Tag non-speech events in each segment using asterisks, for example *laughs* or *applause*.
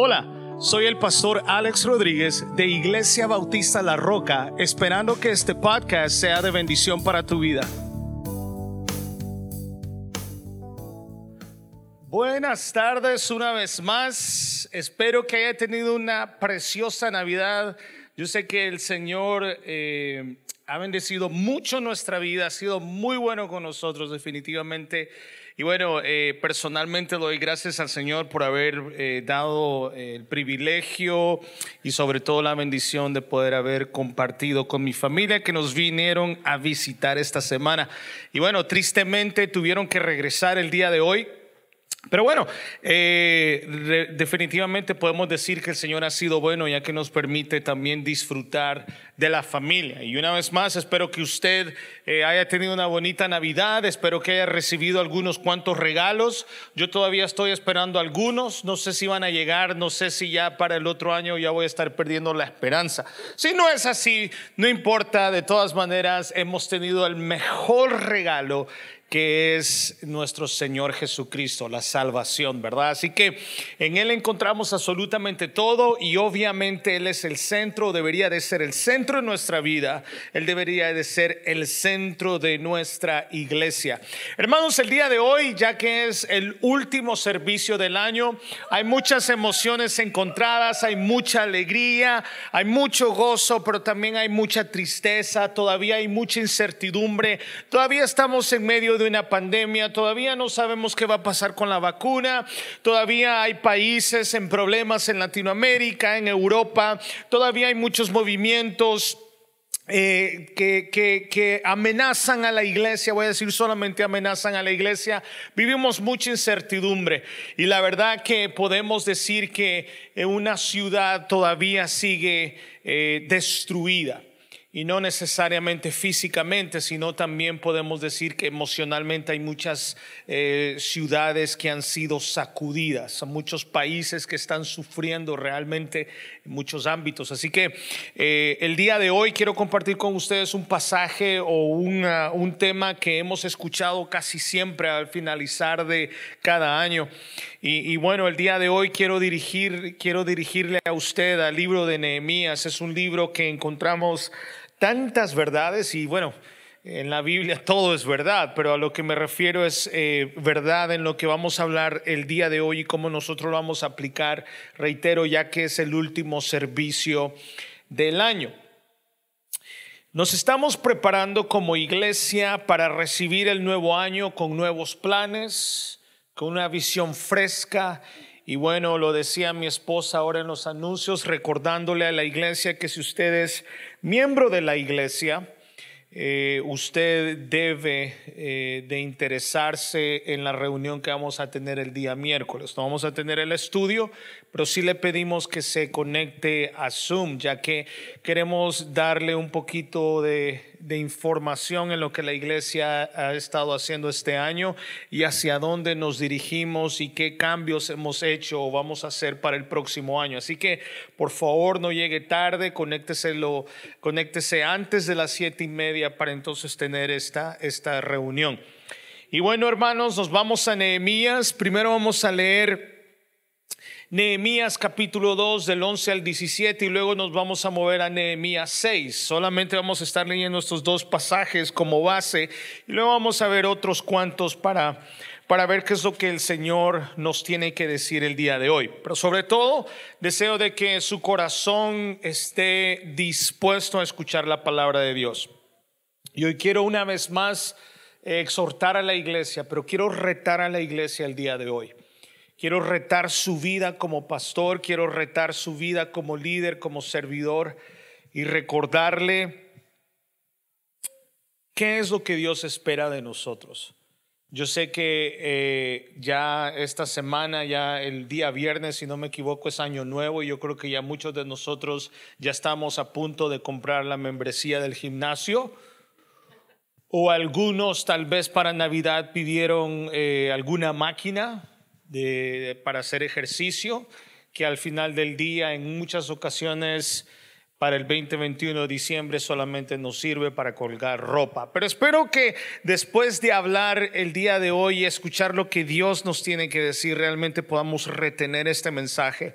Hola, soy el pastor Alex Rodríguez de Iglesia Bautista La Roca, esperando que este podcast sea de bendición para tu vida. Buenas tardes una vez más. Espero que haya tenido una preciosa Navidad. Yo sé que el Señor eh, ha bendecido mucho nuestra vida, ha sido muy bueno con nosotros definitivamente. Y bueno, eh, personalmente doy gracias al Señor por haber eh, dado el privilegio y sobre todo la bendición de poder haber compartido con mi familia que nos vinieron a visitar esta semana. Y bueno, tristemente tuvieron que regresar el día de hoy. Pero bueno, eh, definitivamente podemos decir que el Señor ha sido bueno ya que nos permite también disfrutar de la familia. Y una vez más, espero que usted eh, haya tenido una bonita Navidad, espero que haya recibido algunos cuantos regalos. Yo todavía estoy esperando algunos, no sé si van a llegar, no sé si ya para el otro año ya voy a estar perdiendo la esperanza. Si no es así, no importa, de todas maneras hemos tenido el mejor regalo que es nuestro Señor Jesucristo, la salvación, ¿verdad? Así que en Él encontramos absolutamente todo y obviamente Él es el centro, debería de ser el centro de nuestra vida, Él debería de ser el centro de nuestra iglesia. Hermanos, el día de hoy, ya que es el último servicio del año, hay muchas emociones encontradas, hay mucha alegría, hay mucho gozo, pero también hay mucha tristeza, todavía hay mucha incertidumbre, todavía estamos en medio de una pandemia, todavía no sabemos qué va a pasar con la vacuna, todavía hay países en problemas en Latinoamérica, en Europa, todavía hay muchos movimientos. Eh, que, amenazan a la iglesia, voy a decir solamente amenazan a la iglesia, vivimos mucha incertidumbre y la verdad que podemos decir que una ciudad todavía sigue eh, destruida y no necesariamente físicamente, sino también podemos decir que emocionalmente hay muchas eh, ciudades que han sido sacudidas, muchos países que están sufriendo realmente en muchos ámbitos. Así que eh, el día de hoy quiero compartir con ustedes un pasaje o un tema que hemos escuchado casi siempre al finalizar de cada año. Y, y, bueno, el día de hoy quiero dirigir, quiero dirigirle a usted al libro de Nehemías. Es un libro que encontramos tantas verdades y bueno, en la Biblia todo es verdad, pero a lo que me refiero es eh, verdad en lo que vamos a hablar el día de hoy y cómo nosotros lo vamos a aplicar, reitero, ya que es el último servicio del año. Nos estamos preparando como iglesia para recibir el nuevo año con nuevos planes, con una visión fresca y bueno, lo decía mi esposa ahora en los anuncios, recordándole a la iglesia que si usted es miembro de la iglesia, eh, usted debe eh, de interesarse en la reunión que vamos a tener el día miércoles. No vamos a tener el estudio, pero sí le pedimos que se conecte a Zoom, ya que queremos darle un poquito de, información en lo que la iglesia ha estado haciendo este año y hacia dónde nos dirigimos y qué cambios hemos hecho o vamos a hacer para el próximo año. Así que por favor no llegue tarde, conéctese, conéctese antes de las siete y media para entonces tener esta, esta reunión. Y bueno, hermanos, nos vamos a Nehemías. Primero vamos a leer Nehemías capítulo 2 del 11 al 17 y luego nos vamos a mover a Nehemías 6. Solamente vamos a estar leyendo estos dos pasajes como base y luego vamos a ver otros cuantos para para ver qué es lo que el Señor nos tiene que decir el día de hoy. Pero sobre todo, deseo de que su corazón esté dispuesto a escuchar la palabra de Dios. Y hoy quiero una vez más exhortar a la iglesia, pero quiero retar a la iglesia el día de hoy. Quiero retar su vida como pastor, quiero retar su vida como líder, como servidor y recordarle qué es lo que Dios espera de nosotros. Yo sé que eh, ya esta semana, ya el día viernes, si no me equivoco, es año nuevo y yo creo que ya muchos de nosotros ya estamos a punto de comprar la membresía del gimnasio. O algunos tal vez para Navidad pidieron eh, alguna máquina de, para hacer ejercicio, que al final del día en muchas ocasiones para el 2021 de diciembre solamente nos sirve para colgar ropa. Pero espero que después de hablar el día de hoy y escuchar lo que Dios nos tiene que decir, realmente podamos retener este mensaje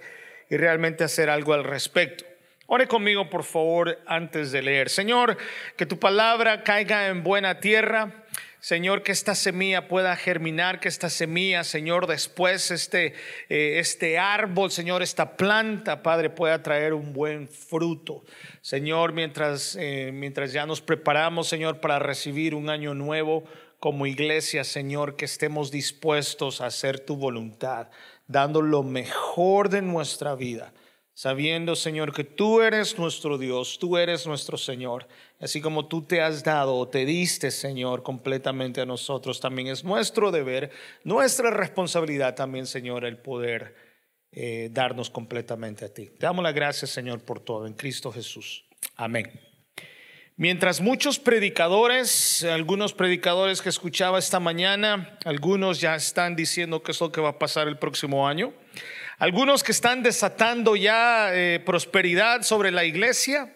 y realmente hacer algo al respecto. Ore conmigo, por favor, antes de leer. Señor, que tu palabra caiga en buena tierra. Señor, que esta semilla pueda germinar, que esta semilla, Señor, después este, eh, este árbol, Señor, esta planta, Padre, pueda traer un buen fruto. Señor, mientras, eh, mientras ya nos preparamos, Señor, para recibir un año nuevo como iglesia, Señor, que estemos dispuestos a hacer tu voluntad, dando lo mejor de nuestra vida sabiendo, Señor, que tú eres nuestro Dios, tú eres nuestro Señor, así como tú te has dado o te diste, Señor, completamente a nosotros, también es nuestro deber, nuestra responsabilidad también, Señor, el poder eh, darnos completamente a ti. Te damos las gracias, Señor, por todo, en Cristo Jesús. Amén. Mientras muchos predicadores, algunos predicadores que escuchaba esta mañana, algunos ya están diciendo que es lo que va a pasar el próximo año, algunos que están desatando ya eh, prosperidad sobre la iglesia.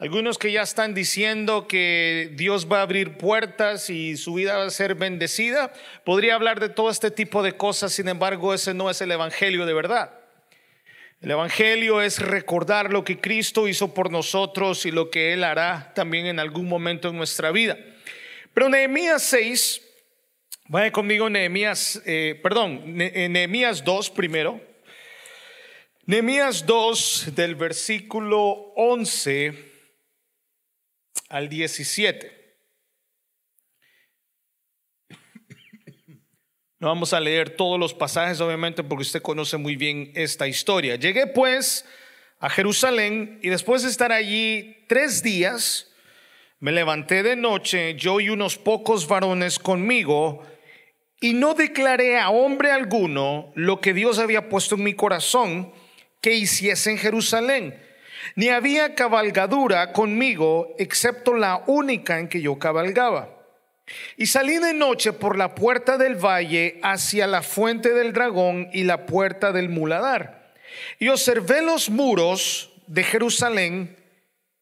Algunos que ya están diciendo que Dios va a abrir puertas y su vida va a ser bendecida. Podría hablar de todo este tipo de cosas, sin embargo, ese no es el Evangelio de verdad. El Evangelio es recordar lo que Cristo hizo por nosotros y lo que Él hará también en algún momento en nuestra vida. Pero Nehemías 6, vaya conmigo Nehemías, eh, perdón, Nehemías 2 primero. Nehemías 2 del versículo 11 al 17. No vamos a leer todos los pasajes, obviamente, porque usted conoce muy bien esta historia. Llegué pues a Jerusalén y después de estar allí tres días, me levanté de noche, yo y unos pocos varones conmigo, y no declaré a hombre alguno lo que Dios había puesto en mi corazón que hiciese en Jerusalén. Ni había cabalgadura conmigo, excepto la única en que yo cabalgaba. Y salí de noche por la puerta del valle hacia la fuente del dragón y la puerta del muladar. Y observé los muros de Jerusalén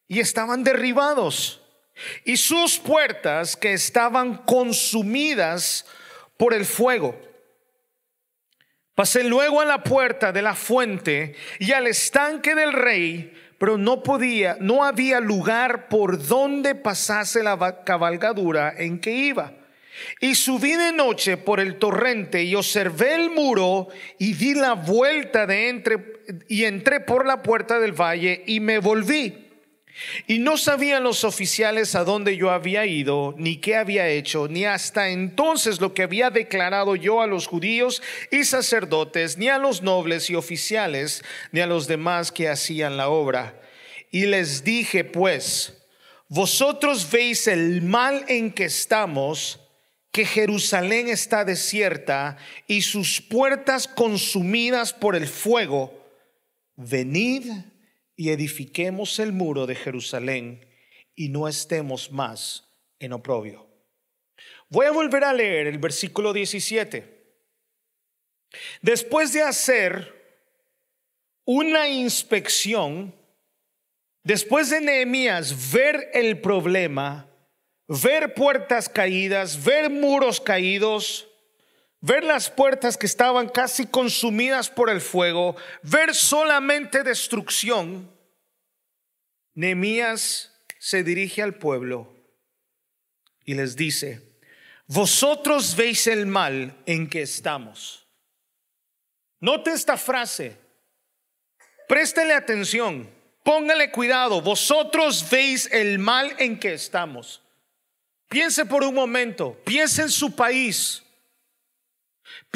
y estaban derribados. Y sus puertas que estaban consumidas por el fuego. Pasé luego a la puerta de la fuente y al estanque del rey, pero no podía, no había lugar por donde pasase la cabalgadura en que iba. Y subí de noche por el torrente y observé el muro y di la vuelta de entre y entré por la puerta del valle y me volví. Y no sabían los oficiales a dónde yo había ido, ni qué había hecho, ni hasta entonces lo que había declarado yo a los judíos y sacerdotes, ni a los nobles y oficiales, ni a los demás que hacían la obra. Y les dije, pues, vosotros veis el mal en que estamos, que Jerusalén está desierta y sus puertas consumidas por el fuego. Venid y edifiquemos el muro de Jerusalén y no estemos más en oprobio. Voy a volver a leer el versículo 17. Después de hacer una inspección, después de Nehemías ver el problema, ver puertas caídas, ver muros caídos, ver las puertas que estaban casi consumidas por el fuego, ver solamente destrucción, Nehemías se dirige al pueblo y les dice, vosotros veis el mal en que estamos. Note esta frase, préstele atención, póngale cuidado, vosotros veis el mal en que estamos. Piense por un momento, piense en su país,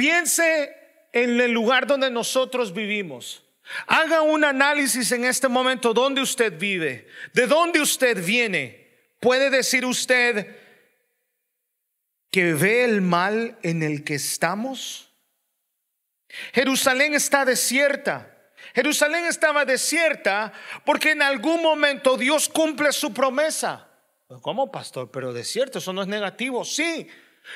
Piense en el lugar donde nosotros vivimos. Haga un análisis en este momento dónde usted vive, de dónde usted viene. ¿Puede decir usted que ve el mal en el que estamos? Jerusalén está desierta. Jerusalén estaba desierta porque en algún momento Dios cumple su promesa. ¿Cómo, pastor? Pero desierto, eso no es negativo. Sí,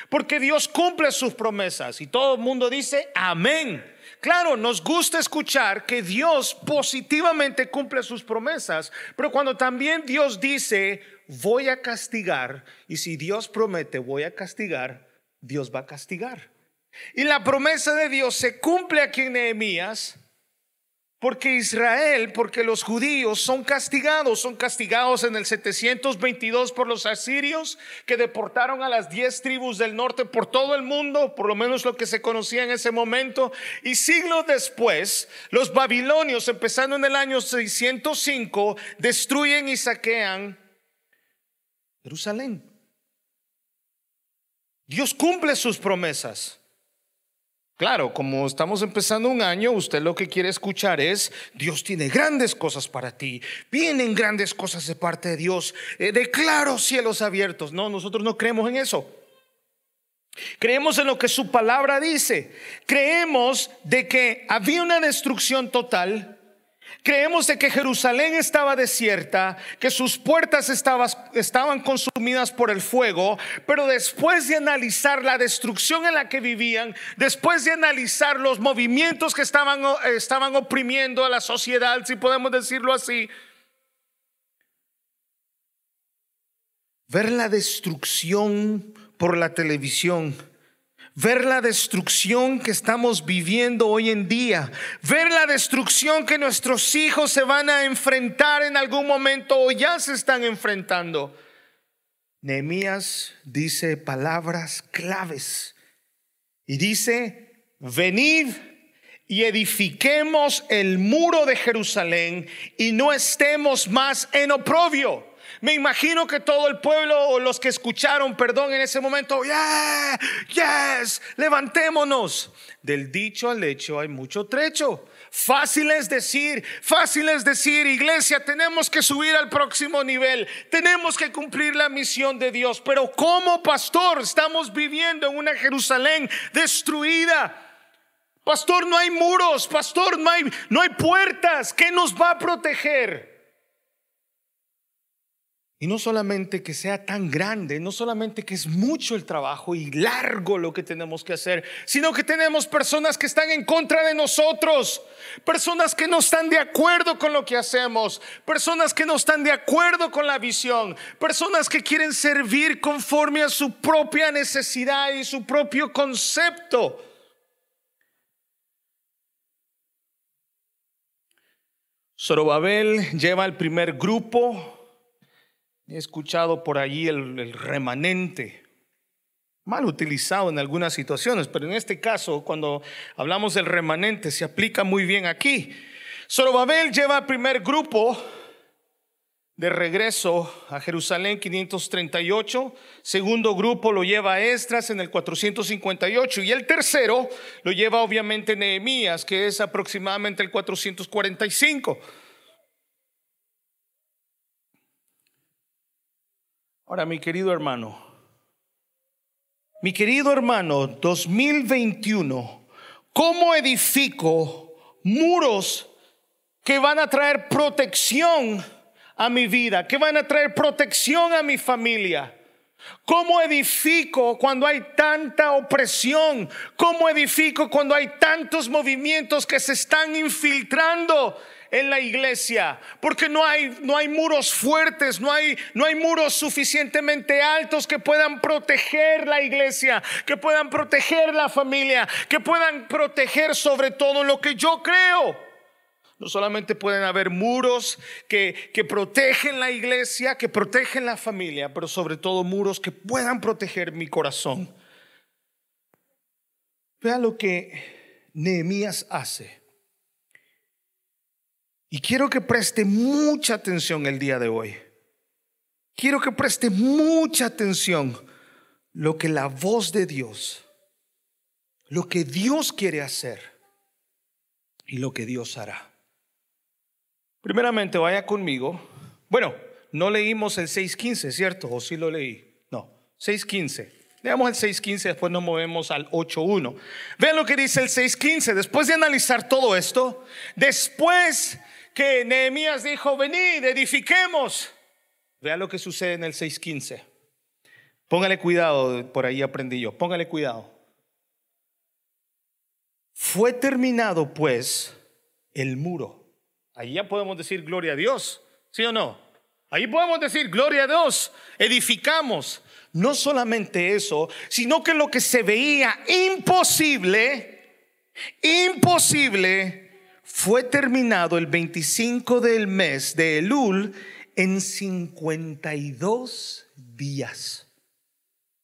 porque Dios cumple sus promesas y todo el mundo dice amén. Claro, nos gusta escuchar que Dios positivamente cumple sus promesas, pero cuando también Dios dice voy a castigar, y si Dios promete voy a castigar, Dios va a castigar. Y la promesa de Dios se cumple aquí en Nehemías, porque Israel, porque los judíos son castigados, son castigados en el 722 por los asirios que deportaron a las 10 tribus del norte por todo el mundo, por lo menos lo que se conocía en ese momento, y siglos después, los babilonios, empezando en el año 605, destruyen y saquean Jerusalén. Dios cumple sus promesas. Claro, como estamos empezando un año, usted lo que quiere escuchar es, Dios tiene grandes cosas para ti, vienen grandes cosas de parte de Dios, eh, declaro cielos abiertos. No, nosotros no creemos en eso. Creemos en lo que su palabra dice. Creemos de que había una destrucción total Creemos de que Jerusalén estaba desierta, que sus puertas estaban consumidas por el fuego, pero después de analizar la destrucción en la que vivían, después de analizar los movimientos que estaban, estaban oprimiendo a la sociedad, si podemos decirlo así, ver la destrucción por la televisión ver la destrucción que estamos viviendo hoy en día, ver la destrucción que nuestros hijos se van a enfrentar en algún momento o ya se están enfrentando. Nehemías dice palabras claves y dice, venid y edifiquemos el muro de Jerusalén y no estemos más en oprobio. Me imagino que todo el pueblo o los que escucharon, perdón, en ese momento, yeah, yes, levantémonos. Del dicho al hecho hay mucho trecho. Fácil es decir, fácil es decir, iglesia, tenemos que subir al próximo nivel, tenemos que cumplir la misión de Dios, pero como pastor estamos viviendo en una Jerusalén destruida. Pastor, no hay muros, pastor, no hay, no hay puertas. ¿Qué nos va a proteger? Y no solamente que sea tan grande, no solamente que es mucho el trabajo y largo lo que tenemos que hacer, sino que tenemos personas que están en contra de nosotros, personas que no están de acuerdo con lo que hacemos, personas que no están de acuerdo con la visión, personas que quieren servir conforme a su propia necesidad y su propio concepto. Zorobabel lleva el primer grupo He escuchado por allí el, remanente, mal utilizado en algunas situaciones, pero en este caso, cuando hablamos del remanente, se aplica muy bien aquí. Zorobabel lleva el primer grupo de regreso a Jerusalén 538, segundo grupo lo lleva Estras en el 458 y el tercero lo lleva obviamente Nehemías, que es aproximadamente el 445. Ahora, mi querido hermano, mi querido hermano, 2021, ¿cómo edifico muros que van a traer protección a mi vida, que van a traer protección a mi familia? ¿Cómo edifico cuando hay tanta opresión? ¿Cómo edifico cuando hay tantos movimientos que se están infiltrando en la iglesia, porque no hay, no hay muros fuertes, no hay, no hay muros suficientemente altos que puedan proteger la iglesia, que puedan proteger la familia, que puedan proteger sobre todo lo que yo creo. No solamente pueden haber muros que, que protegen la iglesia, que protegen la familia, pero sobre todo muros que puedan proteger mi corazón. Vea lo que Nehemías hace. Y quiero que preste mucha atención el día de hoy. Quiero que preste mucha atención lo que la voz de Dios, lo que Dios quiere hacer y lo que Dios hará. Primeramente, vaya conmigo. Bueno, no leímos el 6.15, ¿cierto? ¿O sí lo leí? No, 6.15. Leamos el 6.15, después nos movemos al 8.1. Vean lo que dice el 6.15. Después de analizar todo esto, después que Nehemías dijo, venid, edifiquemos. Vea lo que sucede en el 6.15. Póngale cuidado, por ahí aprendí yo, póngale cuidado. Fue terminado pues el muro. Ahí ya podemos decir gloria a Dios, ¿sí o no? Ahí podemos decir gloria a Dios, edificamos. No solamente eso, sino que lo que se veía imposible, imposible, fue terminado el 25 del mes de Elul en 52 días.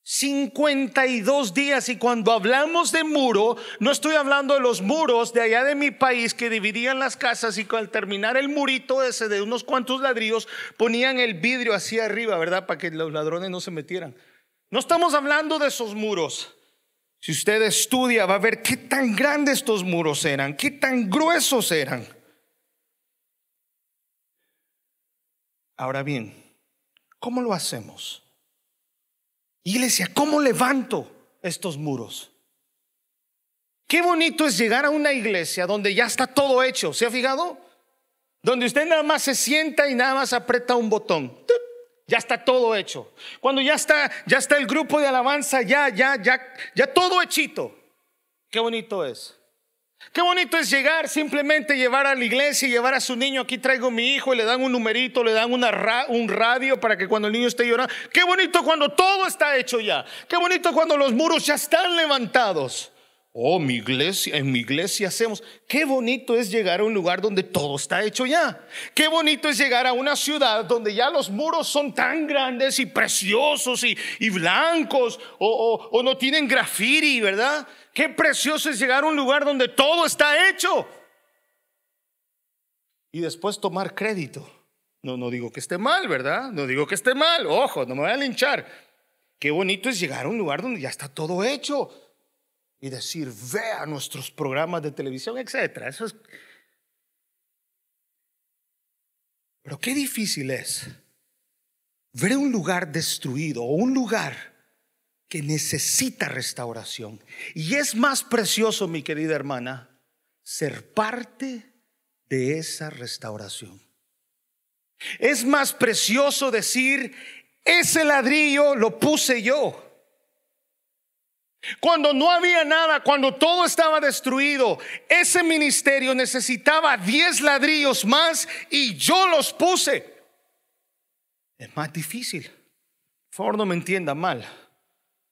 52 días y cuando hablamos de muro, no estoy hablando de los muros de allá de mi país que dividían las casas y al terminar el murito ese de unos cuantos ladrillos ponían el vidrio hacia arriba, ¿verdad? Para que los ladrones no se metieran. No estamos hablando de esos muros. Si usted estudia va a ver qué tan grandes estos muros eran, qué tan gruesos eran. Ahora bien, ¿cómo lo hacemos? Iglesia, ¿cómo levanto estos muros? Qué bonito es llegar a una iglesia donde ya está todo hecho. ¿Se ha fijado? Donde usted nada más se sienta y nada más aprieta un botón. Ya está todo hecho. Cuando ya está, ya está el grupo de alabanza, ya, ya, ya, ya todo hechito. Qué bonito es. Qué bonito es llegar, simplemente llevar a la iglesia y llevar a su niño. Aquí traigo mi hijo y le dan un numerito, le dan una un radio para que cuando el niño esté llorando. Qué bonito cuando todo está hecho ya. Qué bonito cuando los muros ya están levantados. Oh, mi iglesia, en mi iglesia hacemos. Qué bonito es llegar a un lugar donde todo está hecho ya. Qué bonito es llegar a una ciudad donde ya los muros son tan grandes y preciosos y, blancos o, o no tienen grafiti, ¿verdad? Qué precioso es llegar a un lugar donde todo está hecho. Y después tomar crédito. No, no digo que esté mal, ¿verdad? No digo que esté mal. Ojo, no me voy a linchar. Qué bonito es llegar a un lugar donde ya está todo hecho. Y decir, vea nuestros programas de televisión, etcétera. Eso es. Pero qué difícil es ver un lugar destruido o un lugar que necesita restauración. Y es más precioso, mi querida hermana, ser parte de esa restauración. Es más precioso decir, ese ladrillo lo puse yo. Cuando no había nada, cuando todo estaba destruido, ese ministerio necesitaba 10 ladrillos más y yo los puse. Es más difícil. Por favor, no me entienda mal.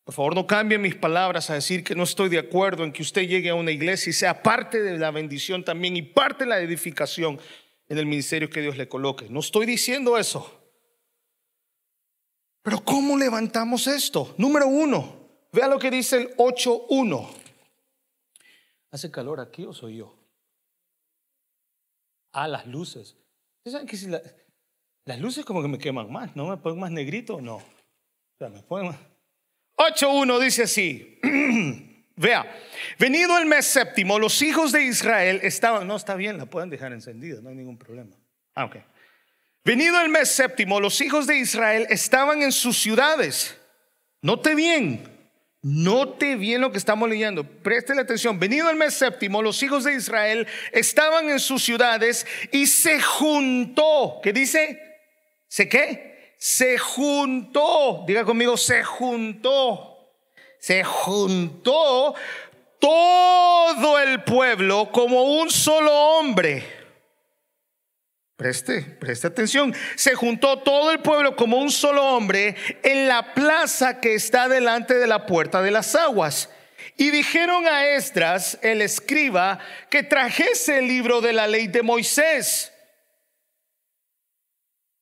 Por favor, no cambie mis palabras a decir que no estoy de acuerdo en que usted llegue a una iglesia y sea parte de la bendición también y parte de la edificación en el ministerio que Dios le coloque. No estoy diciendo eso. Pero ¿cómo levantamos esto? Número uno, vea lo que dice el 8.1. ¿Hace calor aquí o soy yo? Ah, las luces. ¿Saben que si las luces como que me queman más? ¿No me ponen más negrito? No. O sea, me ponen más. 8.1 dice así. *clears throat* Vea, venido el mes séptimo, los hijos de Israel estaban, no está bien, la pueden dejar encendida, no hay ningún problema. Ah, ok. Venido el mes séptimo, los hijos de Israel estaban en sus ciudades. Note bien, note bien lo que estamos leyendo. Preste la atención. Venido el mes séptimo, los hijos de Israel estaban en sus ciudades y se juntó. ¿Qué dice? ¿Se qué? se juntó, diga conmigo, se juntó, se juntó todo el pueblo como un solo hombre. Preste, preste atención. Se juntó todo el pueblo como un solo hombre en la plaza que está delante de la puerta de las aguas. Y dijeron a Esdras, el escriba, que trajese el libro de la ley de Moisés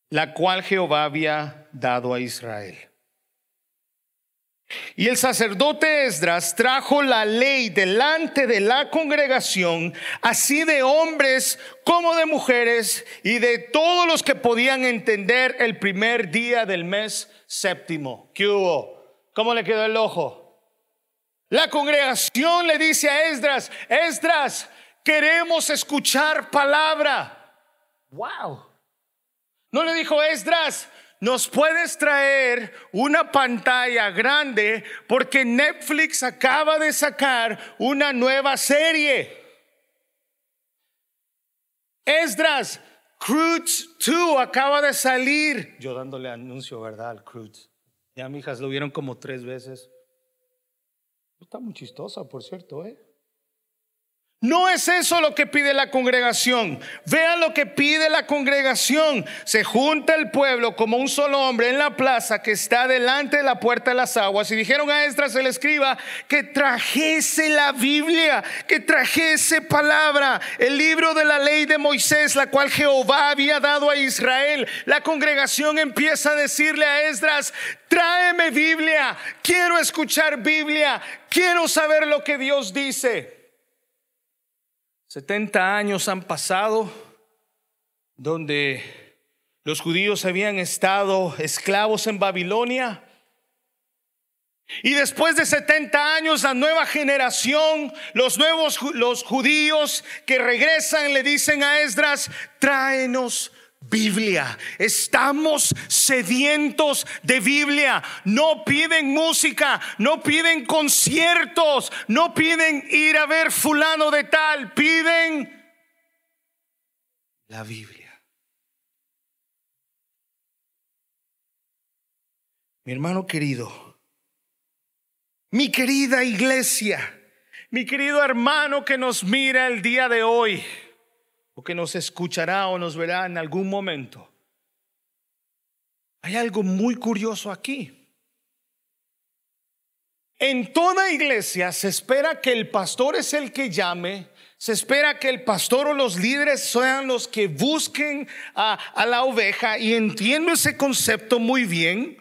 la cual Jehová había dado a Israel. Y el sacerdote Esdras trajo la ley delante de la congregación, así de hombres como de mujeres y de todos los que podían entender el primer día del mes séptimo. ¿Qué hubo? ¿Cómo le quedó el ojo? La congregación le dice a Esdras, Esdras, queremos escuchar palabra. Wow. No le dijo Esdras, nos puedes traer una pantalla grande porque Netflix acaba de sacar una nueva serie. Esdras, Cruz 2 acaba de salir. Yo dándole anuncio, ¿verdad? Al Cruz. Ya mis hijas lo vieron como tres veces. Está muy chistosa, por cierto, ¿eh? No es eso lo que pide la congregación. Vean lo que pide la congregación. Se junta el pueblo como un solo hombre en la plaza que está delante de la puerta de las aguas y dijeron a Esdras el escriba que trajese la Biblia, que trajese palabra, el libro de la ley de Moisés, la cual Jehová había dado a Israel. La congregación empieza a decirle a Esdras, tráeme Biblia, quiero escuchar Biblia, quiero saber lo que Dios dice. 70 años han pasado donde los judíos habían estado esclavos en Babilonia. Y después de 70 años, la nueva generación, los nuevos los judíos que regresan le dicen a Esdras, tráenos Biblia. Estamos sedientos de Biblia. No piden música, no piden conciertos, no piden ir a ver fulano de tal, piden la Biblia. Mi hermano querido, mi querida iglesia, mi querido hermano que nos mira el día de hoy o que nos escuchará o nos verá en algún momento. Hay algo muy curioso aquí. En toda iglesia se espera que el pastor es el que llame, se espera que el pastor o los líderes sean los que busquen a, la oveja y entiendo ese concepto muy bien.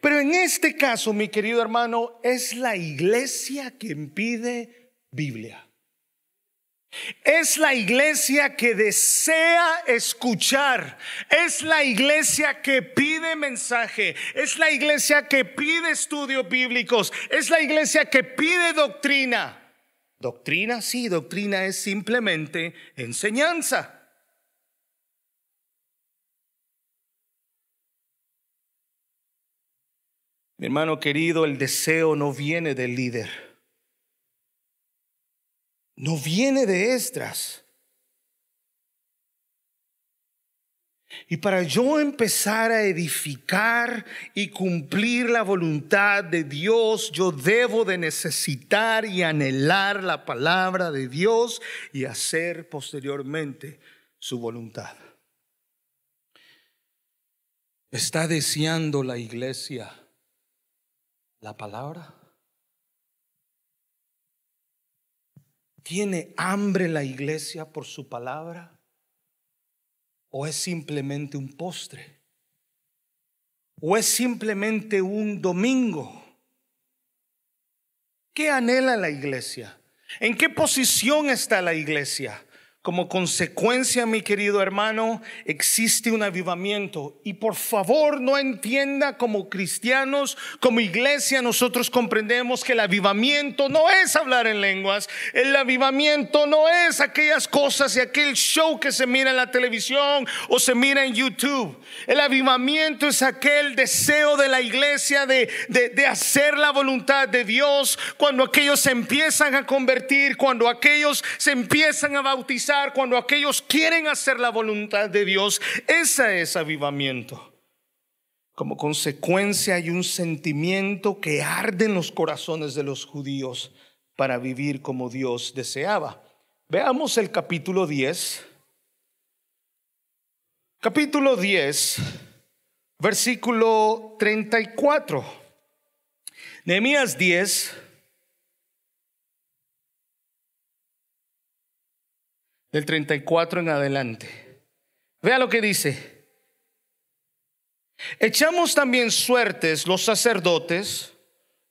Pero en este caso, mi querido hermano, es la iglesia quien pide Biblia. Es la iglesia que desea escuchar. Es la iglesia que pide mensaje. Es la iglesia que pide estudios bíblicos. Es la iglesia que pide doctrina. Doctrina, sí, doctrina es simplemente enseñanza. Mi hermano querido, el deseo no viene del líder no viene de Esdras. Y para yo empezar a edificar y cumplir la voluntad de Dios, yo debo de necesitar y anhelar la palabra de Dios y hacer posteriormente su voluntad. ¿Está deseando la iglesia la palabra? ¿Tiene hambre la iglesia por su palabra? ¿O es simplemente un postre? ¿O es simplemente un domingo? ¿Qué anhela la iglesia? ¿En qué posición está la iglesia? Como consecuencia, mi querido hermano, existe un avivamiento. Y por favor no entienda como cristianos, como iglesia, nosotros comprendemos que el avivamiento no es hablar en lenguas. El avivamiento no es aquellas cosas y aquel show que se mira en la televisión o se mira en YouTube. El avivamiento es aquel deseo de la iglesia de, de, hacer la voluntad de Dios cuando aquellos se empiezan a convertir, cuando aquellos se empiezan a bautizar cuando aquellos quieren hacer la voluntad de Dios. Ese es avivamiento. Como consecuencia hay un sentimiento que arde en los corazones de los judíos para vivir como Dios deseaba. Veamos el capítulo 10. Capítulo 10, versículo 34. Nehemías 10, del 34 en adelante. Vea lo que dice. Echamos también suertes los sacerdotes,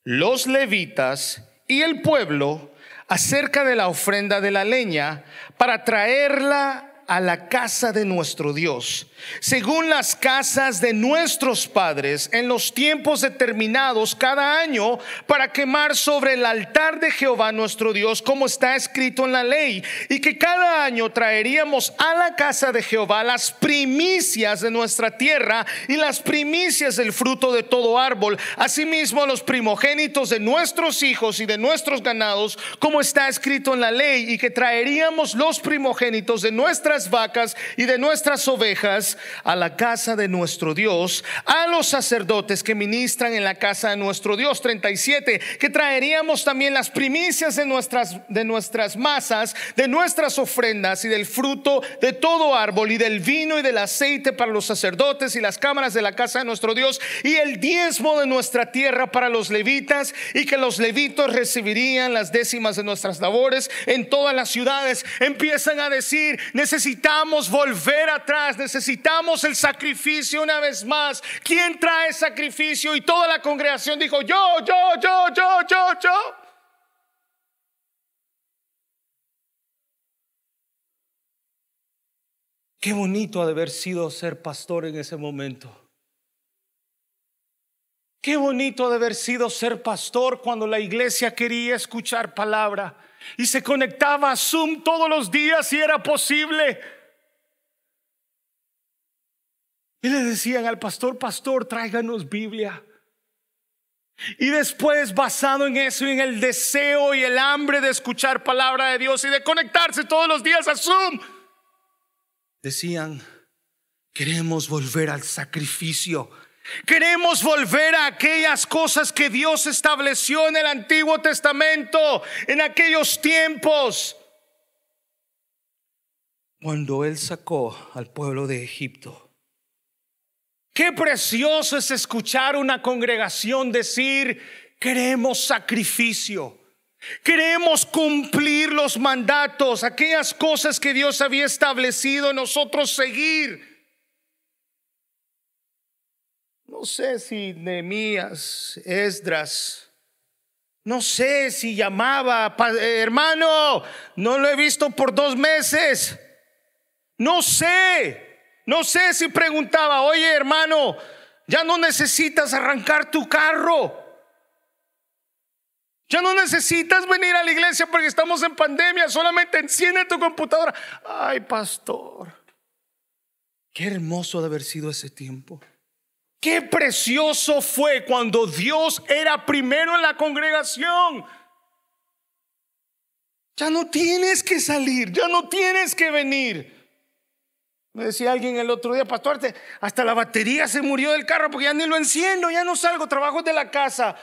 los levitas y el pueblo acerca de la ofrenda de la leña para traerla a la casa de nuestro Dios, según las casas de nuestros padres, en los tiempos determinados cada año, para quemar sobre el altar de Jehová nuestro Dios, como está escrito en la ley, y que cada año traeríamos a la casa de Jehová las primicias de nuestra tierra y las primicias del fruto de todo árbol, asimismo los primogénitos de nuestros hijos y de nuestros ganados, como está escrito en la ley, y que traeríamos los primogénitos de nuestras vacas y de nuestras ovejas a la casa de nuestro Dios, a los sacerdotes que ministran en la casa de nuestro Dios. 37, que traeríamos también las primicias de nuestras, de nuestras masas, de nuestras ofrendas y del fruto de todo árbol y del vino y del aceite para los sacerdotes y las cámaras de la casa de nuestro Dios y el diezmo de nuestra tierra para los levitas y que los levitos recibirían las décimas de nuestras labores en todas las ciudades. Empiezan a decir, necesitamos volver atrás, necesitamos el sacrificio una vez más. ¿Quién trae sacrificio? Y toda la congregación dijo, yo, yo, yo, yo, yo, yo. Qué bonito ha de haber sido ser pastor en ese momento. Qué bonito de haber sido ser pastor cuando la iglesia quería escuchar palabra y se conectaba a Zoom todos los días si era posible. Y le decían al pastor, pastor, tráiganos Biblia. Y después, basado en eso y en el deseo y el hambre de escuchar palabra de Dios y de conectarse todos los días a Zoom, decían, queremos volver al sacrificio Queremos volver a aquellas cosas que Dios estableció en el Antiguo Testamento, en aquellos tiempos, cuando Él sacó al pueblo de Egipto. Qué precioso es escuchar una congregación decir, queremos sacrificio. Queremos cumplir los mandatos, aquellas cosas que Dios había establecido, nosotros seguir. No sé si Nehemías, Esdras, no sé si llamaba, eh, hermano, no lo he visto por dos meses. No sé, no sé si preguntaba, oye hermano, ya no necesitas arrancar tu carro. Ya no necesitas venir a la iglesia porque estamos en pandemia, solamente enciende tu computadora. Ay, pastor, qué hermoso de haber sido ese tiempo. Qué precioso fue cuando Dios era primero en la congregación. Ya no tienes que salir, ya no tienes que venir. Me decía alguien el otro día, pastor, hasta la batería se murió del carro porque ya ni lo enciendo, ya no salgo, trabajo de la casa,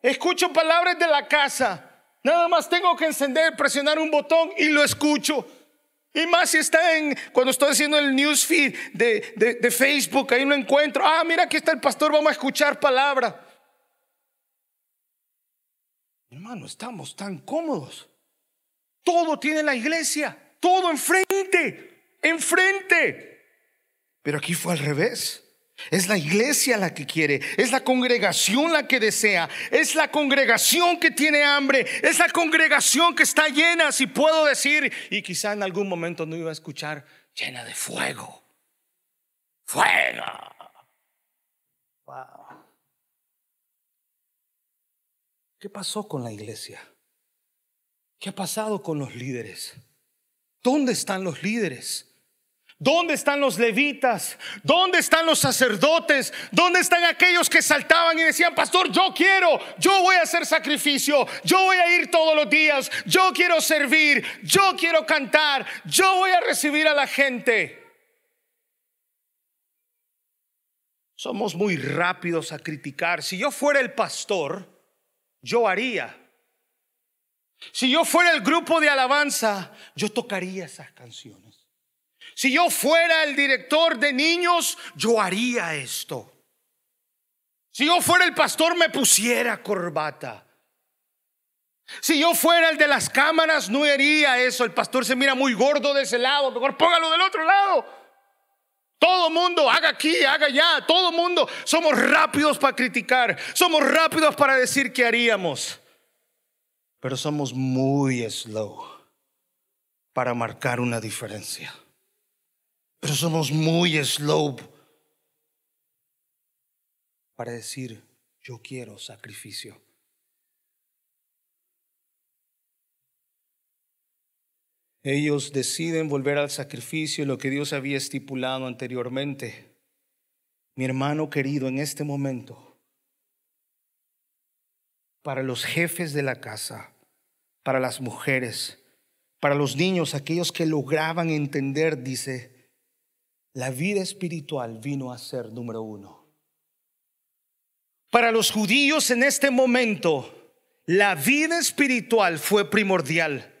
escucho palabras de la casa. Nada más tengo que encender, presionar un botón y lo escucho. Y más si está en, cuando estoy haciendo el newsfeed de, de, Facebook, ahí lo encuentro. Ah, mira, aquí está el pastor, vamos a escuchar palabra. Hermano, estamos tan cómodos. Todo tiene la iglesia, todo enfrente, enfrente. Pero aquí fue al revés. Es la iglesia la que quiere, es la congregación la que desea, es la congregación que tiene hambre, es la congregación que está llena, si puedo decir, y quizá en algún momento no iba a escuchar, llena de fuego. Fuego. Wow. ¿Qué pasó con la iglesia? ¿Qué ha pasado con los líderes? ¿Dónde están los líderes? ¿Dónde están los levitas? ¿Dónde están los sacerdotes? ¿Dónde están aquellos que saltaban y decían, pastor, yo quiero, yo voy a hacer sacrificio, yo voy a ir todos los días, yo quiero servir, yo quiero cantar, yo voy a recibir a la gente? Somos muy rápidos a criticar. Si yo fuera el pastor, yo haría. Si yo fuera el grupo de alabanza, yo tocaría esas canciones. Si yo fuera el director de niños, yo haría esto. Si yo fuera el pastor, me pusiera corbata. Si yo fuera el de las cámaras, no haría eso. El pastor se mira muy gordo de ese lado. Mejor póngalo del otro lado. Todo mundo, haga aquí, haga allá. Todo mundo. Somos rápidos para criticar. Somos rápidos para decir qué haríamos. Pero somos muy slow para marcar una diferencia. Pero somos muy slow para decir, yo quiero sacrificio. Ellos deciden volver al sacrificio, lo que Dios había estipulado anteriormente. Mi hermano querido, en este momento, para los jefes de la casa, para las mujeres, Para los niños, aquellos que lograban entender, dice, la vida espiritual vino a ser número uno. Para los judíos en este momento, la vida espiritual fue primordial.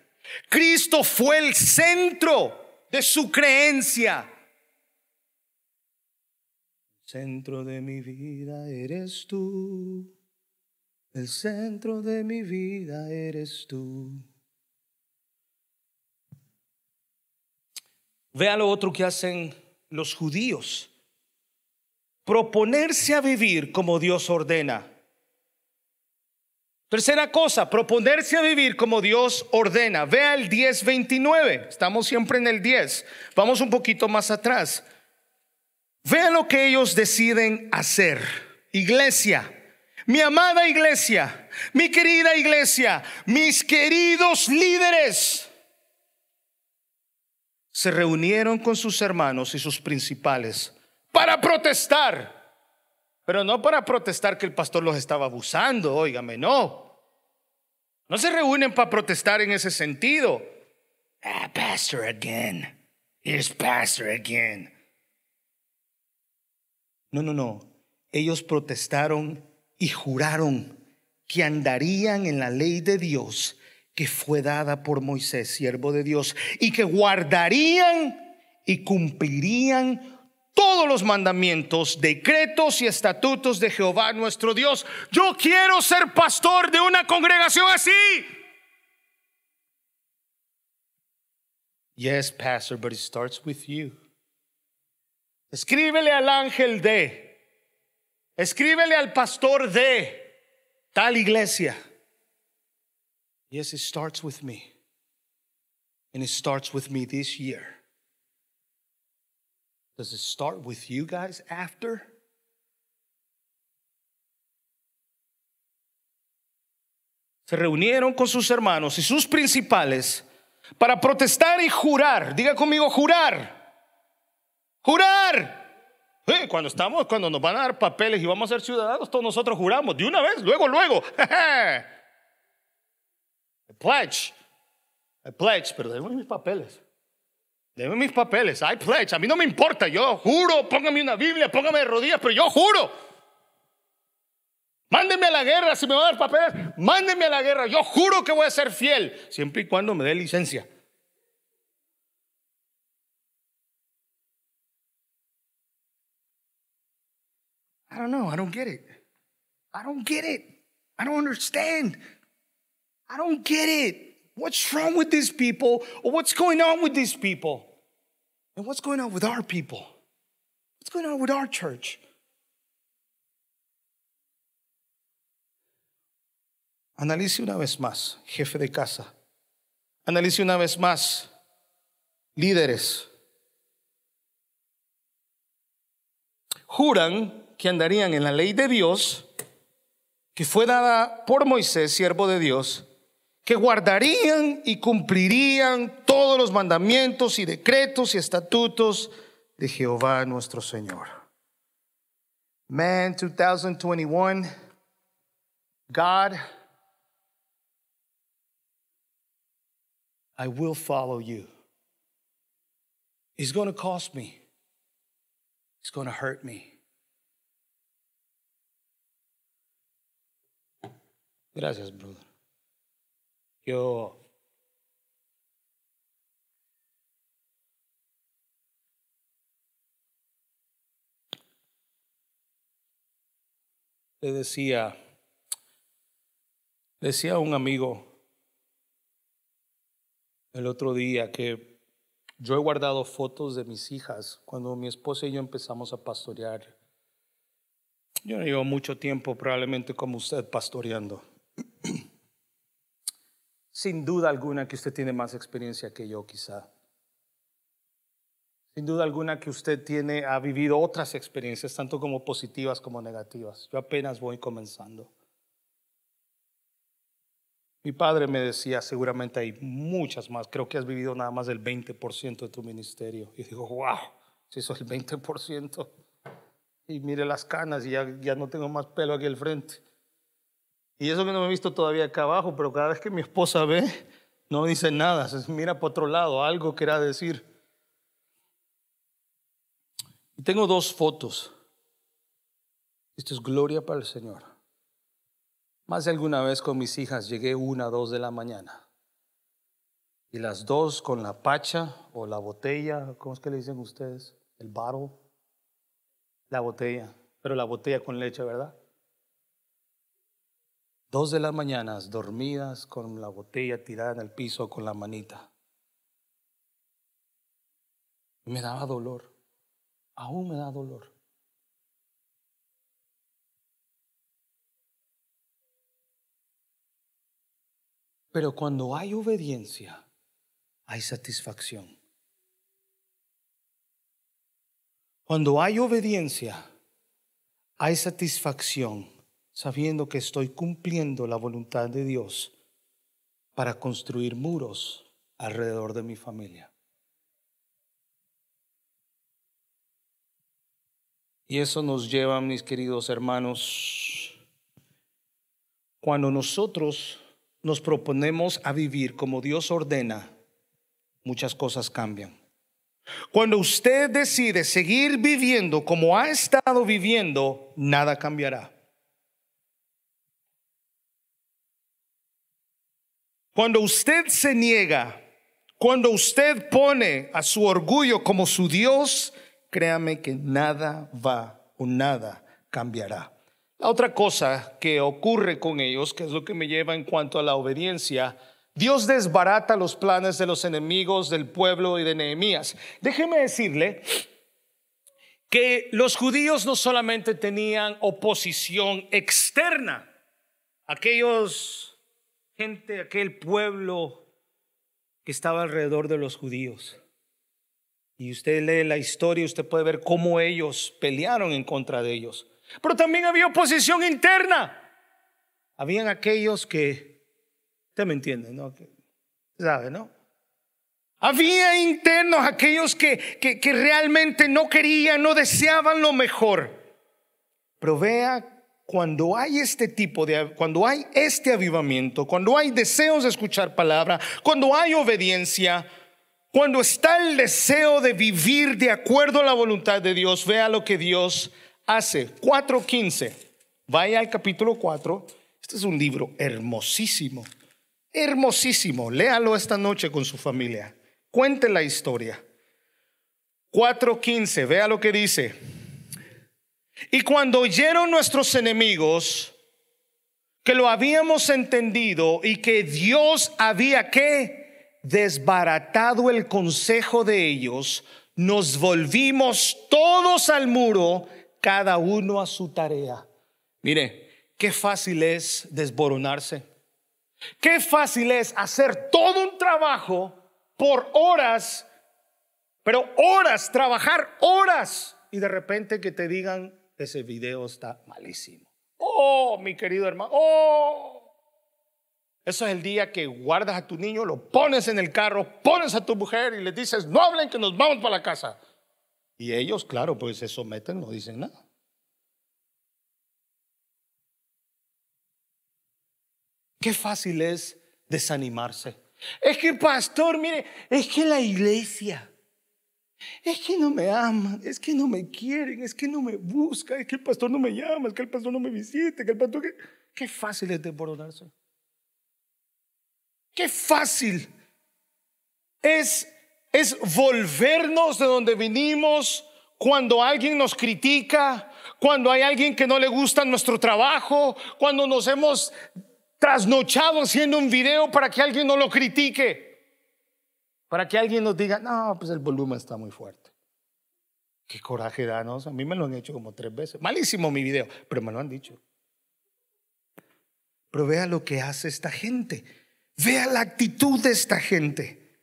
Cristo fue el centro de su creencia. centro de mi vida eres tú. El centro de mi vida eres tú. Vea lo otro que hacen los judíos. Proponerse a vivir como Dios ordena. Tercera cosa, proponerse a vivir como Dios ordena. Vea el 10:29. Estamos siempre en el 10. Vamos un poquito más atrás. Vea lo que ellos deciden hacer. Iglesia, mi amada iglesia, mi querida iglesia, mis queridos líderes, se reunieron con sus hermanos y sus principales para protestar. Pero no para protestar que el pastor los estaba abusando, óigame, no. No se reúnen para protestar en ese sentido. Ah, pastor again. Here's pastor again. No, no, no. Ellos protestaron y juraron que andarían en la ley de Dios que fue dada por Moisés, siervo de Dios, y que guardarían y cumplirían todos los mandamientos, decretos y estatutos de Jehová nuestro Dios. Yo quiero ser pastor de una congregación así. Yes, pastor, but it starts with you. Escríbele al ángel de Escríbele al pastor de tal iglesia. Yes, it starts with me. And it starts with me this year. Does it start with you guys after? Se reunieron con sus hermanos y sus principales para protestar y jurar. Diga conmigo, jurar. Jurar cuando estamos, cuando nos van a dar papeles y vamos a ser ciudadanos, todos nosotros juramos de una vez, luego, luego. *laughs* I pledge. I pledge, pero déme mis papeles. Deme mis papeles. I pledge. A mí no me importa. Yo juro. Póngame una Biblia, póngame de rodillas, pero yo juro. Mándeme a la guerra si me va a dar papeles. Mándeme a la guerra. Yo juro que voy a ser fiel, siempre y cuando me dé licencia. I don't know. I don't get it. I don't get it. I don't understand. I don't get it. What's wrong with these people? Or what's going on with these people? And what's going on with our people? What's going on with our church? Analice una vez más, jefe de casa. Analice una vez más, líderes. Juran que andarían en la ley de Dios, que fue dada por Moisés, siervo de Dios, que guardarían y cumplirían todos los mandamientos y decretos y estatutos de Jehová nuestro Señor. Man 2021, God, I will follow you. It's going to cost me. It's going to hurt me. Gracias, brother. Yo le decía, decía un amigo el otro día que yo he guardado fotos de mis hijas cuando mi esposa y yo empezamos a pastorear. Yo no llevo mucho tiempo probablemente como usted pastoreando. *clears throat* Sin duda alguna que usted tiene más experiencia que yo quizá. Sin duda alguna que usted tiene, ha vivido otras experiencias, tanto como positivas como negativas. Yo apenas voy comenzando. Mi padre me decía, seguramente hay muchas más, creo que has vivido nada más del 20% de tu ministerio. Y digo, wow, si es el 20%. Y mire las canas y ya, ya no tengo más pelo aquí al frente. Y eso que no me he visto todavía acá abajo, pero cada vez que mi esposa ve, No dice nada, se mira por otro lado, algo querrá decir. Tengo dos fotos. Esto es gloria para el Señor. Más de alguna vez con mis hijas llegué una, dos de la mañana. Y las dos con la pacha o la botella, ¿cómo es que le dicen ustedes? El bottle. La botella, pero la botella con leche, ¿verdad? Dos de las mañanas dormidas con la botella tirada en el piso con la manita. Me daba dolor. Aún me da dolor. Pero cuando hay obediencia, hay satisfacción. Cuando hay obediencia, hay satisfacción sabiendo que estoy cumpliendo la voluntad de Dios para construir muros alrededor de mi familia. Y eso nos lleva, mis queridos hermanos, cuando nosotros nos proponemos a vivir como Dios ordena, muchas cosas cambian. Cuando usted decide seguir viviendo como ha estado viviendo, nada cambiará. Cuando usted se niega, cuando usted pone a su orgullo como su Dios, créame que nada va o nada cambiará. La otra cosa que ocurre con ellos, que es lo que me lleva en cuanto a la obediencia, Dios desbarata los planes de los enemigos del pueblo y de Nehemías. Déjeme decirle que los judíos no solamente tenían oposición externa, aquellos gente, aquel pueblo que estaba alrededor de los judíos. Y usted lee la historia, usted puede ver cómo ellos pelearon en contra de ellos. Pero también había oposición interna. Habían aquellos que, usted me entiende, ¿no? ¿Sabe, no? Había internos aquellos que, que, que realmente no querían, no deseaban lo mejor. Pero vea cuando hay este tipo de, cuando hay este avivamiento, cuando hay deseos de escuchar palabra, cuando hay obediencia, cuando está el deseo de vivir de acuerdo a la voluntad de Dios, vea lo que Dios hace. 4.15. Vaya al capítulo 4. Este es un libro hermosísimo. Hermosísimo. Léalo esta noche con su familia. Cuente la historia. 4.15. Vea lo que dice. Y cuando oyeron nuestros enemigos que lo habíamos entendido y que Dios había que desbaratado el consejo de ellos, nos volvimos todos al muro cada uno a su tarea. Mire, qué fácil es desboronarse. Qué fácil es hacer todo un trabajo por horas, pero horas, trabajar horas y de repente que te digan, ese video está malísimo. Oh, mi querido hermano, oh. Eso es el día que guardas a tu niño, lo pones en el carro, pones a tu mujer y le dices, no hablen que nos vamos para la casa. Y ellos, claro, pues se someten, no dicen nada. Qué fácil es desanimarse. Es que, pastor, mire, es que la iglesia, es que no me aman, es que no me quieren, es que no me buscan, es que el pastor no me llama, es que el pastor no me visita, que el pastor... Qué fácil es desboronarse. Qué fácil es, es volvernos de donde vinimos cuando alguien nos critica, cuando hay alguien que no le gusta nuestro trabajo, cuando nos hemos trasnochado haciendo un video para que alguien no lo critique, para que alguien nos diga, no, pues el volumen está muy fuerte. Qué coraje danos. A mí me lo han hecho como tres veces. Malísimo mi video, pero me lo han dicho. Pero vea lo que hace esta gente. Vea la actitud de esta gente.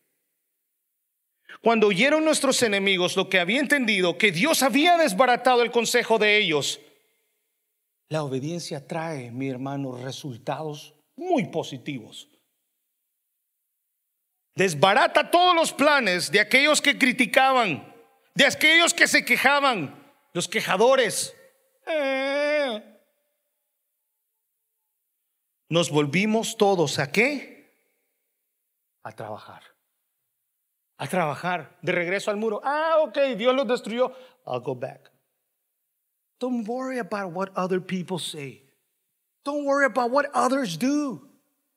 Cuando oyeron nuestros enemigos lo que había entendido, que Dios había desbaratado el consejo de ellos, la obediencia trae, mi hermano, resultados muy positivos. Desbarata todos los planes de aquellos que criticaban, de aquellos que se quejaban, los quejadores. Nos volvimos todos a qué? a trabajar. A trabajar. De regreso al muro. Ah, ok, Dios los destruyó. I'll go back. Don't worry about what other people say. Don't worry about what others do.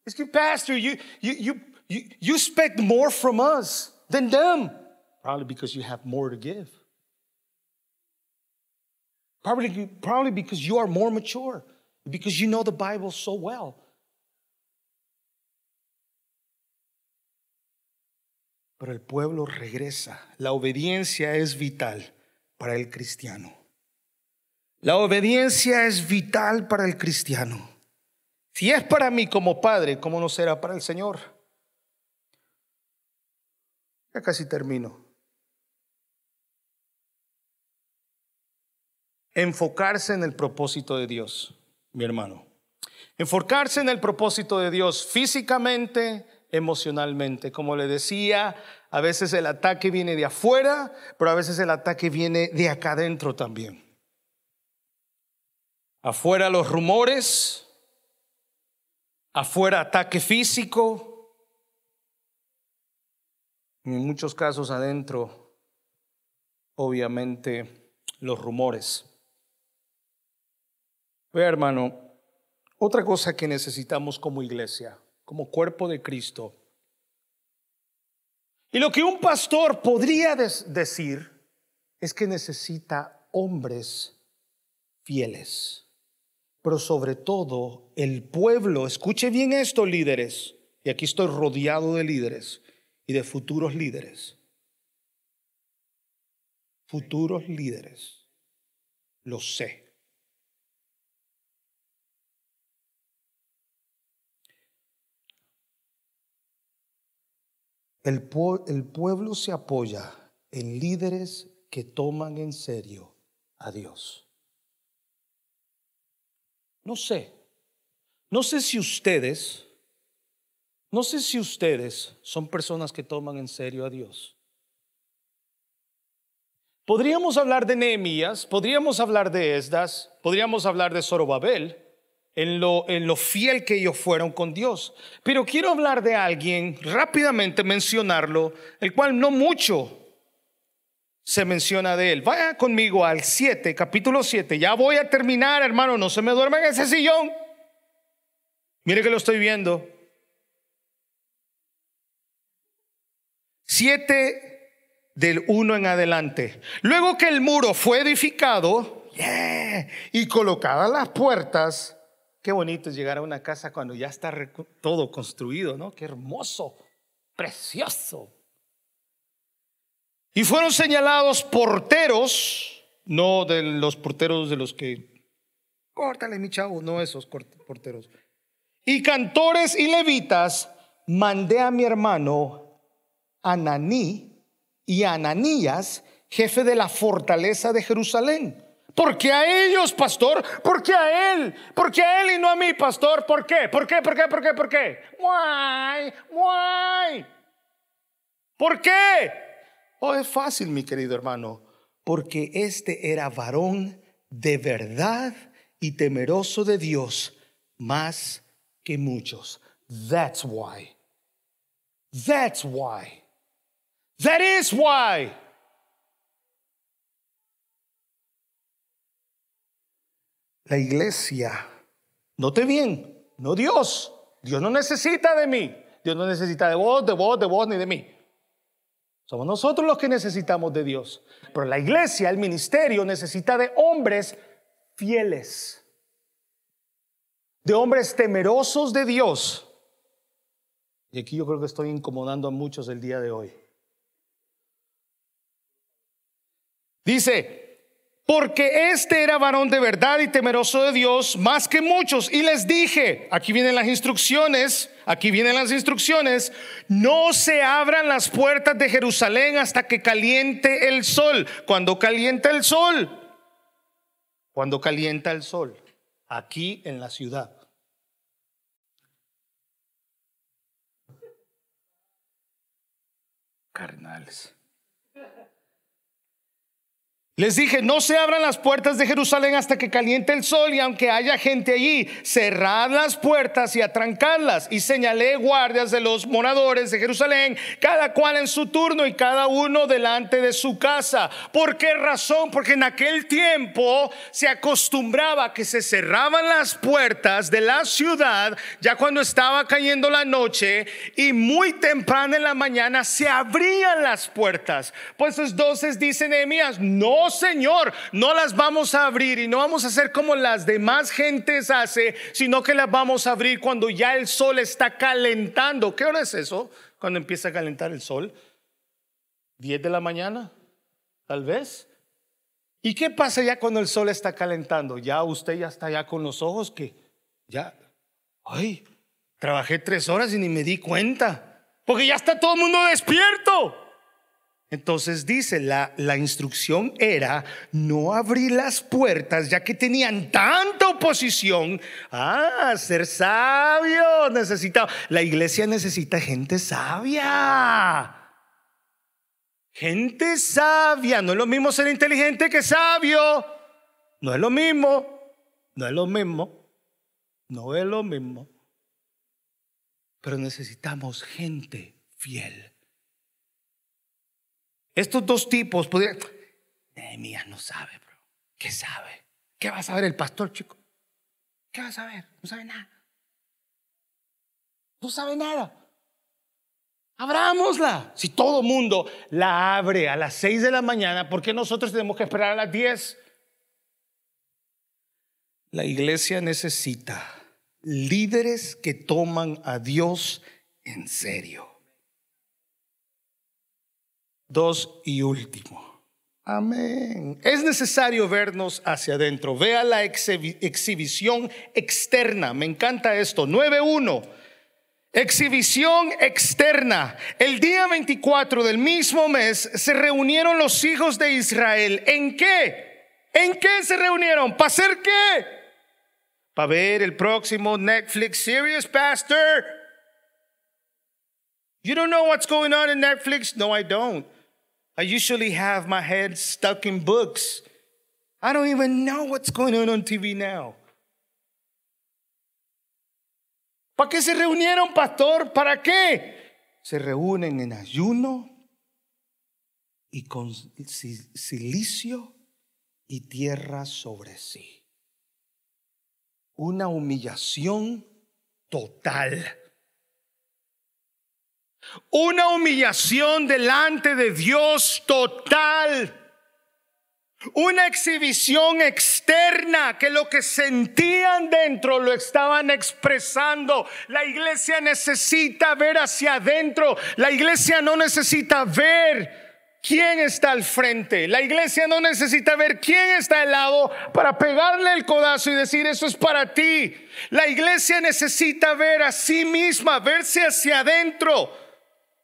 It's que, Pastor, you, you, you, you, you expect more from us than them. Probably because you have more to give. Probably, probably because you are more mature, because you know the Bible so well. Pero el pueblo regresa. La obediencia es vital para el cristiano. La obediencia es vital para el cristiano. Si es para mí como padre, ¿cómo no será para el Señor? Casi termino. Enfocarse en el propósito de Dios, mi hermano. Enfocarse en el propósito de Dios físicamente, emocionalmente. Como le decía, a veces el ataque viene de afuera, pero a veces el ataque viene de acá adentro también. Afuera los rumores, afuera ataque físico, en muchos casos adentro, obviamente, los rumores. Vea, hermano, otra cosa que necesitamos como iglesia, como cuerpo de Cristo, y lo que un pastor podría decir es que necesita hombres fieles, pero sobre todo el pueblo, escuche bien esto líderes, y aquí estoy rodeado de líderes y de futuros líderes, futuros líderes, lo sé. El, pueblo se apoya en líderes que toman en serio a Dios. No sé, no sé si ustedes, no sé si ustedes son personas que toman en serio a Dios. Podríamos hablar de Nehemías, podríamos hablar de Esdas, podríamos hablar de Zorobabel, en lo, en lo fiel que ellos fueron con Dios. Pero quiero hablar de alguien, rápidamente mencionarlo, el cual no mucho se menciona de él. Vaya conmigo al 7, capítulo 7. Ya voy a terminar, hermano, no se me duerma en ese sillón. Mire que lo estoy viendo. 7 del 1 en adelante. Luego que el muro fue edificado y colocadas las puertas, Qué bonito es llegar a una casa cuando ya está todo construido, ¿no? Qué hermoso, precioso. Y fueron señalados porteros, no de los porteros de los que, córtale mi chavo, no esos porteros. Y cantores y levitas, mandé a mi hermano Ananí y Ananías, jefe de la fortaleza de Jerusalén ¿Por qué a ellos, pastor? ¿Por qué a él? ¿Por qué a él y no a mí, pastor? ¿Por qué? ¿Por qué? ¿Por qué? ¿Por qué? ¿Por qué? ¿Por qué? Oh, es fácil, mi querido hermano, porque este era varón de verdad y temeroso de Dios más que muchos. That's why. That's why. That is why. La iglesia, note bien, no Dios. Dios no necesita de mí. Dios no necesita de vos, de vos, de vos, ni de mí. Somos nosotros los que necesitamos de Dios. Pero la iglesia, el ministerio, necesita de hombres fieles. De hombres temerosos de Dios. Y aquí yo creo que estoy incomodando a muchos el día de hoy. Dice, porque este era varón de verdad y temeroso de Dios más que muchos. Y les dije, aquí vienen las instrucciones, aquí vienen las instrucciones, no se abran las puertas de Jerusalén hasta que caliente el sol. Cuando calienta el sol, cuando calienta el sol, aquí en la ciudad. Carnales. Les dije, no se abran las puertas de Jerusalén hasta que caliente el sol y aunque haya gente allí, cerrad las puertas y atrancadlas. Y señalé guardias de los moradores de Jerusalén, cada cual en su turno y cada uno delante de su casa. ¿Por qué razón? Porque en aquel tiempo se acostumbraba que se cerraban las puertas de la ciudad ya cuando estaba cayendo la noche y muy temprano en la mañana se abrían las puertas. Pues entonces dice Nehemías, no Señor, no las vamos a abrir y no vamos a hacer como las demás gentes hace, sino que las vamos a abrir cuando ya el sol está calentando. ¿Qué hora es eso? Cuando empieza a calentar el sol. ¿10 de la mañana? Tal vez. ¿Y qué pasa ya cuando el sol está calentando? Ya usted ya está ya con los ojos que ya, ay, trabajé tres horas y ni me di cuenta. Porque ya está todo el mundo despierto. Entonces dice, la, la, instrucción era no abrir las puertas ya que tenían tanta oposición. Ah, ser sabio necesita, la iglesia necesita gente sabia. Gente sabia, no es lo mismo ser inteligente que sabio. No es lo mismo, no es lo mismo, no es lo mismo. Pero necesitamos gente fiel. Estos dos tipos podrían. Nehemías no sabe, bro. ¿Qué sabe? ¿Qué va a saber el pastor, chico? ¿Qué va a saber? No sabe nada. No sabe nada. Abrámosla. Si todo mundo la abre a las seis de la mañana, ¿por qué nosotros tenemos que esperar a las diez? La iglesia necesita líderes que toman a Dios en serio. Dos y último. Amén. Es necesario vernos hacia adentro. Vea la exhibición externa. Me encanta esto. 9.1. Exhibición externa. El día 24 del mismo mes se reunieron los hijos de Israel. ¿En qué? ¿En qué se reunieron? ¿Para hacer qué? Para ver el próximo Netflix series, Pastor. You don't know what's going on in Netflix? No, I don't. I usually have my head stuck in books. I don't even know what's going on on TV now. ¿Para qué se reunieron, pastor? ¿Para qué? Se reúnen en ayuno y con silicio y tierra sobre sí. Una humillación total. Una humillación delante de Dios total. Una exhibición externa que lo que sentían dentro lo estaban expresando. La iglesia necesita ver hacia adentro. La iglesia no necesita ver quién está al frente. La iglesia no necesita ver quién está al lado para pegarle el codazo y decir eso es para ti. La iglesia necesita ver a sí misma, verse hacia adentro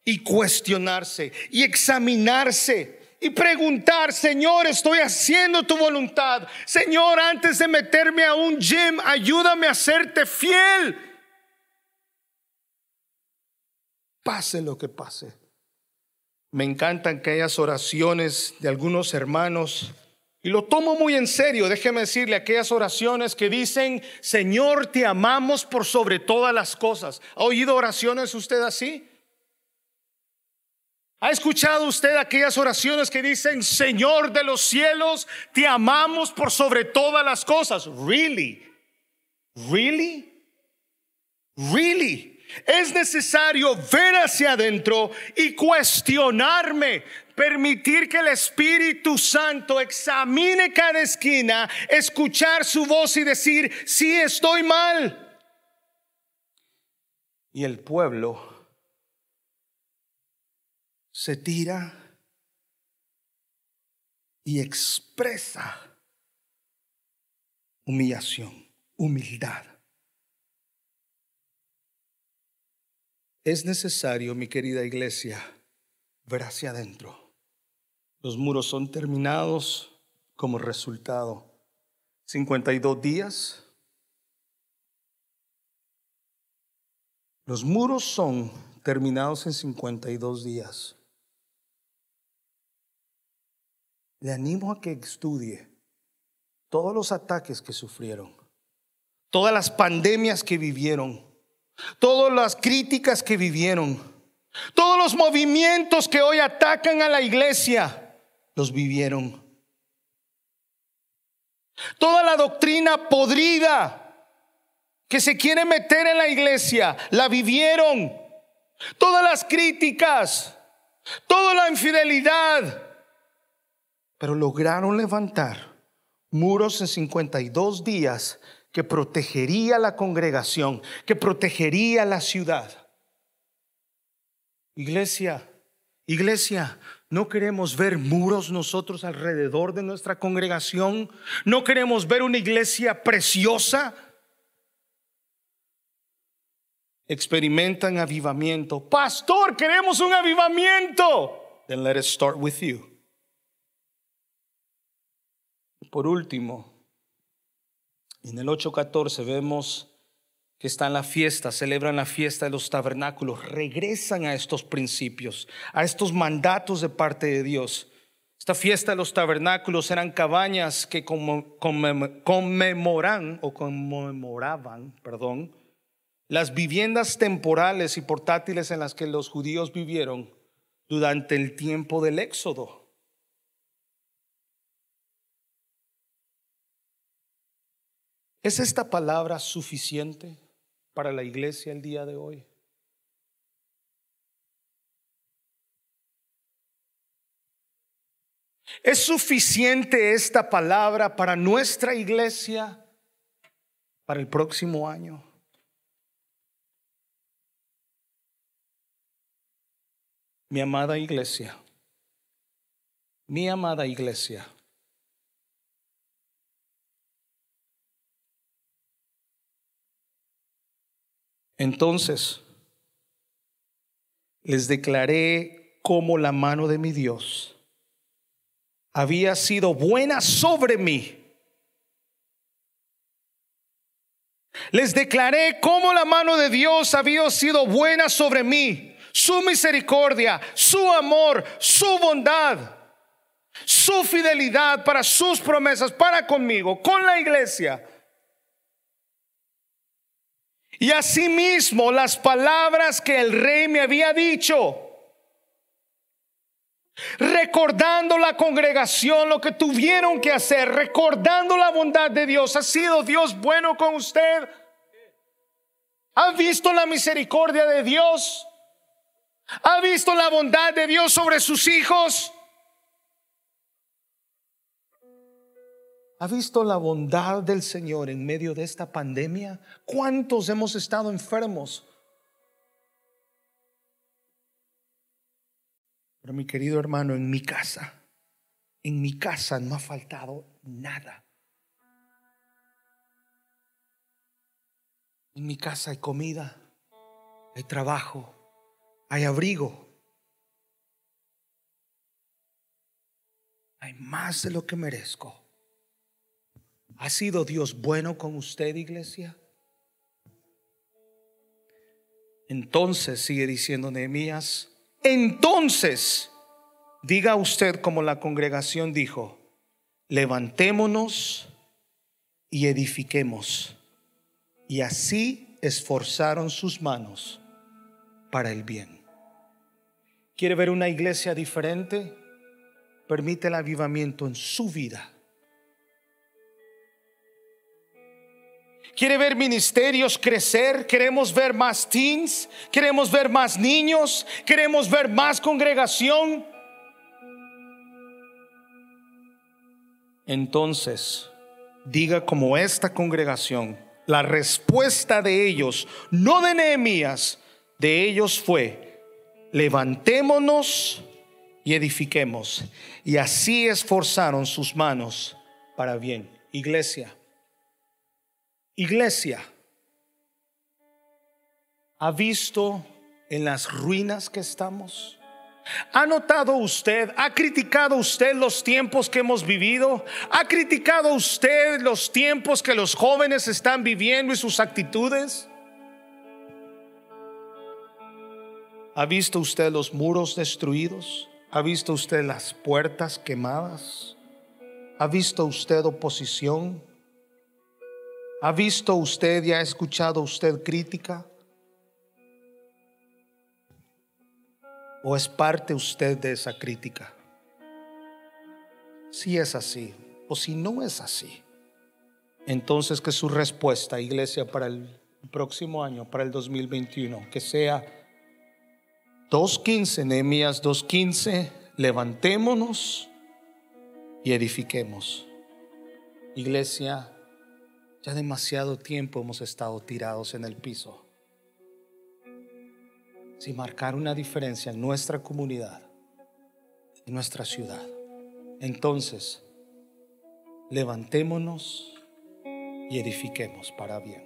y cuestionarse y examinarse y preguntar, Señor, estoy haciendo tu voluntad. Señor, antes de meterme a un gym, ayúdame a serte fiel. Pase lo que pase. Me encantan aquellas oraciones de algunos hermanos y lo tomo muy en serio. Déjeme decirle aquellas oraciones que dicen, Señor, te amamos por sobre todas las cosas. ¿Ha oído oraciones usted así? ¿Ha escuchado usted aquellas oraciones que dicen, Señor de los cielos, te amamos por sobre todas las cosas? Really? Really? Really? Es necesario ver hacia adentro y cuestionarme, permitir que el Espíritu Santo examine cada esquina, escuchar su voz y decir, sí estoy mal. Y el pueblo se tira y expresa humillación, humildad. Es necesario, mi querida iglesia, ver hacia adentro. Los muros son terminados como resultado. 52 días. Los muros son terminados en 52 días. Le animo a que estudie todos los ataques que sufrieron, todas las pandemias que vivieron, todas las críticas que vivieron, todos los movimientos que hoy atacan a la iglesia, los vivieron. Toda la doctrina podrida que se quiere meter en la iglesia, la vivieron. Todas las críticas, toda la infidelidad, pero lograron levantar muros en 52 días que protegería la congregación, que protegería la ciudad. Iglesia, iglesia, no queremos ver muros nosotros alrededor de nuestra congregación. No queremos ver una iglesia preciosa. Experimentan avivamiento. Pastor, queremos un avivamiento. Then let it start with you. Por último, en el 8.14 vemos que están la fiesta, celebran la fiesta de los tabernáculos, regresan a estos principios, a estos mandatos de parte de Dios. Esta fiesta de los tabernáculos eran cabañas que conmemoran o conmemoraban, perdón, las viviendas temporales y portátiles en las que los judíos vivieron durante el tiempo del Éxodo. ¿Es esta palabra suficiente para la iglesia el día de hoy? ¿Es suficiente esta palabra para nuestra iglesia para el próximo año? Mi amada iglesia, mi amada iglesia, Entonces les declaré cómo la mano de mi Dios. Había sido buena sobre mí. Les declaré cómo la mano de Dios había sido buena sobre mí, su misericordia, su amor, su bondad, su fidelidad para sus promesas, para conmigo, con la iglesia y asimismo las palabras que el rey me había dicho. Recordando la congregación, lo que tuvieron que hacer, recordando la bondad de Dios. ¿Ha sido Dios bueno con usted? ¿Ha visto la misericordia de Dios? ¿Ha visto la bondad de Dios sobre sus hijos? ¿Ha visto la bondad del Señor en medio de esta pandemia? ¿Cuántos hemos estado enfermos? Pero mi querido hermano, en mi casa, en mi casa no ha faltado nada. En mi casa hay comida, hay trabajo, hay abrigo. Hay más de lo que merezco. ¿Ha sido Dios bueno con usted, iglesia? Entonces, sigue diciendo Nehemías, entonces, diga usted como la congregación dijo, levantémonos y edifiquemos. Y así esforzaron sus manos para el bien. ¿Quiere ver una iglesia diferente? Permite el avivamiento en su vida quiere ver ministerios crecer, queremos ver más teens, queremos ver más niños, queremos ver más congregación. Entonces, diga como esta congregación, la respuesta de ellos, no de Nehemías, de ellos fue, levantémonos y edifiquemos. Y así esforzaron sus manos para bien. Iglesia. Iglesia, ¿ha visto en las ruinas que estamos? ¿Ha notado usted, ha criticado usted los tiempos que hemos vivido? ¿Ha criticado usted los tiempos que los jóvenes están viviendo y sus actitudes? ¿Ha visto usted los muros destruidos? ¿Ha visto usted las puertas quemadas? ¿Ha visto usted oposición? ¿Ha visto usted y ha escuchado usted crítica? ¿O es parte usted de esa crítica? Si es así, o si no es así, entonces que su respuesta, iglesia, para el próximo año, para el 2021, que sea 2.15, Nehemías 2.15, levantémonos y edifiquemos. Iglesia, ya demasiado tiempo hemos estado tirados en el piso sin marcar una diferencia en nuestra comunidad, en nuestra ciudad. Entonces, levantémonos y edifiquemos para bien.